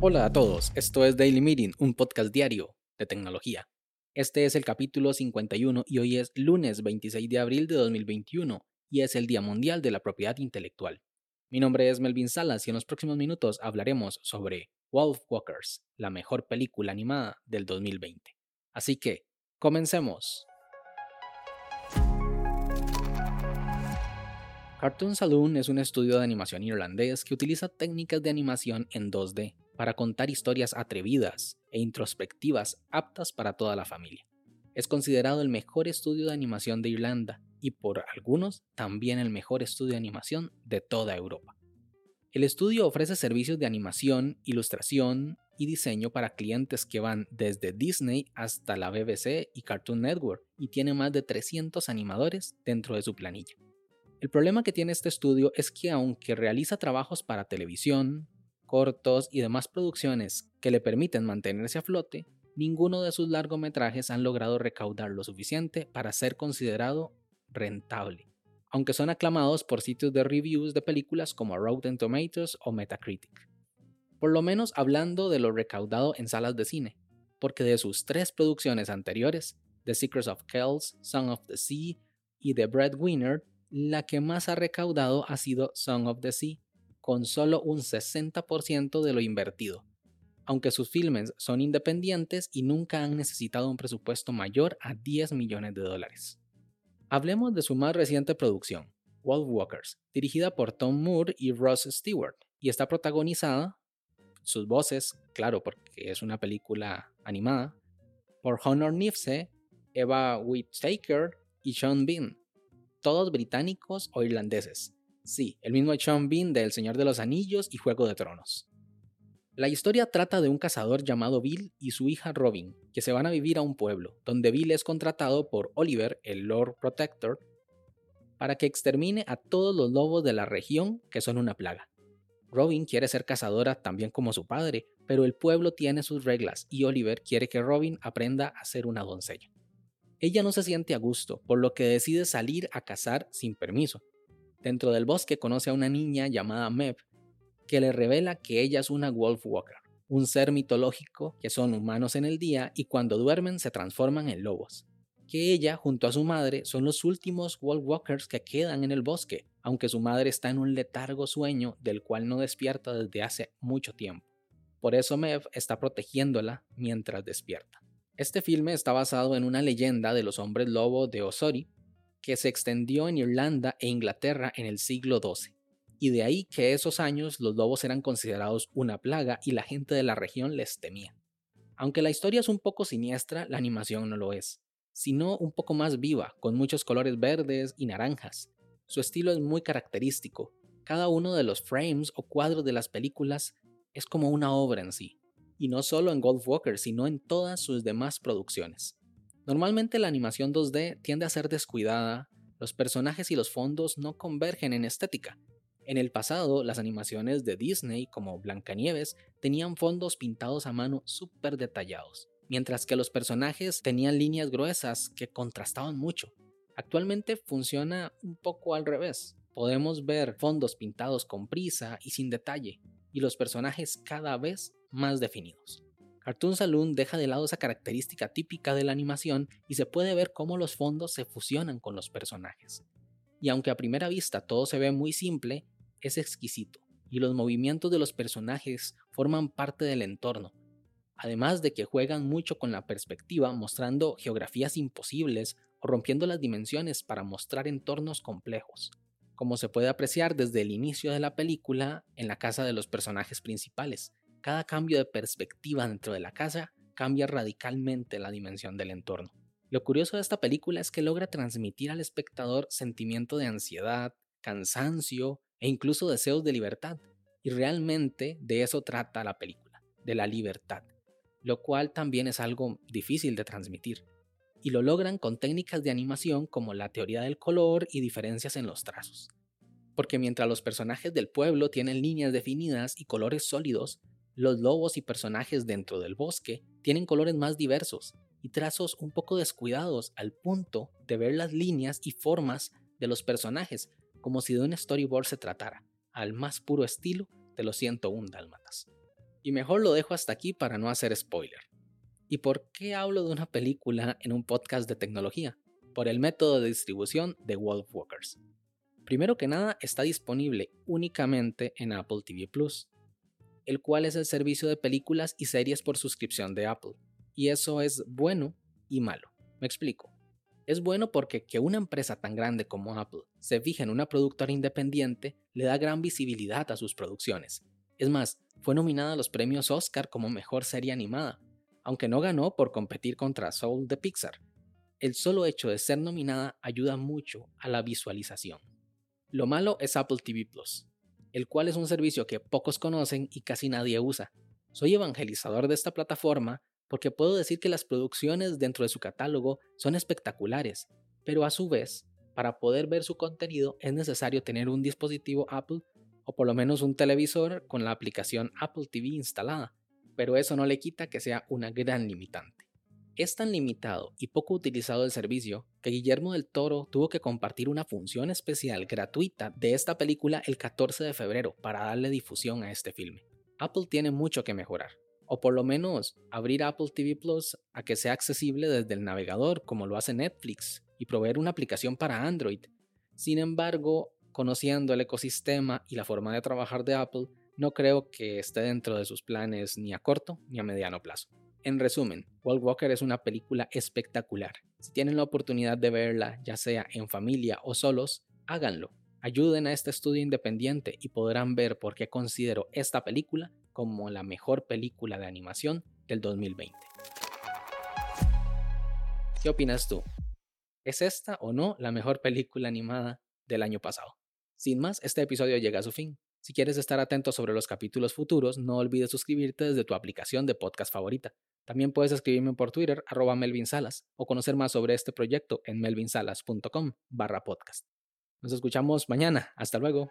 Hola a todos, esto es Daily Meeting, un podcast diario de tecnología. Este es el capítulo 51 y hoy es lunes 26 de abril de 2021 y es el Día Mundial de la Propiedad Intelectual. Mi nombre es Melvin Salas y en los próximos minutos hablaremos sobre Wolf Walkers, la mejor película animada del 2020. Así que, comencemos. Cartoon Saloon es un estudio de animación irlandés que utiliza técnicas de animación en 2D para contar historias atrevidas e introspectivas aptas para toda la familia. Es considerado el mejor estudio de animación de Irlanda y por algunos también el mejor estudio de animación de toda Europa. El estudio ofrece servicios de animación, ilustración y diseño para clientes que van desde Disney hasta la BBC y Cartoon Network y tiene más de 300 animadores dentro de su planilla. El problema que tiene este estudio es que aunque realiza trabajos para televisión, cortos y demás producciones que le permiten mantenerse a flote, ninguno de sus largometrajes han logrado recaudar lo suficiente para ser considerado rentable, aunque son aclamados por sitios de reviews de películas como Rotten Tomatoes o Metacritic. Por lo menos hablando de lo recaudado en salas de cine, porque de sus tres producciones anteriores, The Secrets of Kells, Song of the Sea y The Breadwinner, la que más ha recaudado ha sido Song of the Sea, con solo un 60% de lo invertido, aunque sus filmes son independientes y nunca han necesitado un presupuesto mayor a 10 millones de dólares. Hablemos de su más reciente producción, Wolf Walkers, dirigida por Tom Moore y Ross Stewart, y está protagonizada, sus voces, claro, porque es una película animada, por Honor Nifse, Eva Whittaker y Sean Bean, todos británicos o irlandeses. Sí, el mismo Sean Bean de El Señor de los Anillos y Juego de Tronos. La historia trata de un cazador llamado Bill y su hija Robin, que se van a vivir a un pueblo, donde Bill es contratado por Oliver, el Lord Protector, para que extermine a todos los lobos de la región que son una plaga. Robin quiere ser cazadora también como su padre, pero el pueblo tiene sus reglas y Oliver quiere que Robin aprenda a ser una doncella. Ella no se siente a gusto, por lo que decide salir a cazar sin permiso. Dentro del bosque conoce a una niña llamada Mev, que le revela que ella es una Wolf Walker, un ser mitológico que son humanos en el día y cuando duermen se transforman en lobos. Que ella, junto a su madre, son los últimos Wolf Walkers que quedan en el bosque, aunque su madre está en un letargo sueño del cual no despierta desde hace mucho tiempo. Por eso Mev está protegiéndola mientras despierta. Este filme está basado en una leyenda de los hombres lobo de Osori, que se extendió en Irlanda e Inglaterra en el siglo XII, y de ahí que esos años los lobos eran considerados una plaga y la gente de la región les temía. Aunque la historia es un poco siniestra, la animación no lo es, sino un poco más viva, con muchos colores verdes y naranjas. Su estilo es muy característico, cada uno de los frames o cuadros de las películas es como una obra en sí, y no solo en Golf Walker, sino en todas sus demás producciones. Normalmente la animación 2D tiende a ser descuidada, los personajes y los fondos no convergen en estética. En el pasado, las animaciones de Disney, como Blancanieves, tenían fondos pintados a mano súper detallados, mientras que los personajes tenían líneas gruesas que contrastaban mucho. Actualmente funciona un poco al revés. Podemos ver fondos pintados con prisa y sin detalle, y los personajes cada vez más definidos. Cartoon Saloon deja de lado esa característica típica de la animación y se puede ver cómo los fondos se fusionan con los personajes. Y aunque a primera vista todo se ve muy simple, es exquisito, y los movimientos de los personajes forman parte del entorno, además de que juegan mucho con la perspectiva mostrando geografías imposibles o rompiendo las dimensiones para mostrar entornos complejos, como se puede apreciar desde el inicio de la película en la casa de los personajes principales, cada cambio de perspectiva dentro de la casa cambia radicalmente la dimensión del entorno. Lo curioso de esta película es que logra transmitir al espectador sentimiento de ansiedad, cansancio e incluso deseos de libertad. Y realmente de eso trata la película, de la libertad, lo cual también es algo difícil de transmitir. Y lo logran con técnicas de animación como la teoría del color y diferencias en los trazos. Porque mientras los personajes del pueblo tienen líneas definidas y colores sólidos, los lobos y personajes dentro del bosque tienen colores más diversos y trazos un poco descuidados al punto de ver las líneas y formas de los personajes como si de un storyboard se tratara, al más puro estilo de los 101 dálmatas. Y mejor lo dejo hasta aquí para no hacer spoiler. ¿Y por qué hablo de una película en un podcast de tecnología? Por el método de distribución de Wolfwalkers. Primero que nada, está disponible únicamente en Apple TV Plus, el cual es el servicio de películas y series por suscripción de Apple. Y eso es bueno y malo. Me explico. Es bueno porque que una empresa tan grande como Apple se fije en una productora independiente le da gran visibilidad a sus producciones. Es más, fue nominada a los premios Oscar como mejor serie animada, aunque no ganó por competir contra Soul de Pixar. El solo hecho de ser nominada ayuda mucho a la visualización. Lo malo es Apple TV Plus, el cual es un servicio que pocos conocen y casi nadie usa. Soy evangelizador de esta plataforma porque puedo decir que las producciones dentro de su catálogo son espectaculares, pero a su vez, para poder ver su contenido es necesario tener un dispositivo Apple o por lo menos un televisor con la aplicación Apple TV instalada, pero eso no le quita que sea una gran limitante. Es tan limitado y poco utilizado el servicio que Guillermo del Toro tuvo que compartir una función especial gratuita de esta película el 14 de febrero para darle difusión a este filme. Apple tiene mucho que mejorar, o por lo menos abrir Apple TV Plus a que sea accesible desde el navegador como lo hace Netflix y proveer una aplicación para Android. Sin embargo, conociendo el ecosistema y la forma de trabajar de Apple, no creo que esté dentro de sus planes ni a corto ni a mediano plazo. En resumen, Walt Walker es una película espectacular. Si tienen la oportunidad de verla, ya sea en familia o solos, háganlo. Ayuden a este estudio independiente y podrán ver por qué considero esta película como la mejor película de animación del 2020. ¿Qué opinas tú? ¿Es esta o no la mejor película animada del año pasado? Sin más, este episodio llega a su fin. Si quieres estar atento sobre los capítulos futuros, no olvides suscribirte desde tu aplicación de podcast favorita. También puedes escribirme por Twitter, arroba Melvin Salas, o conocer más sobre este proyecto en melvinsalas.com barra podcast. Nos escuchamos mañana. Hasta luego.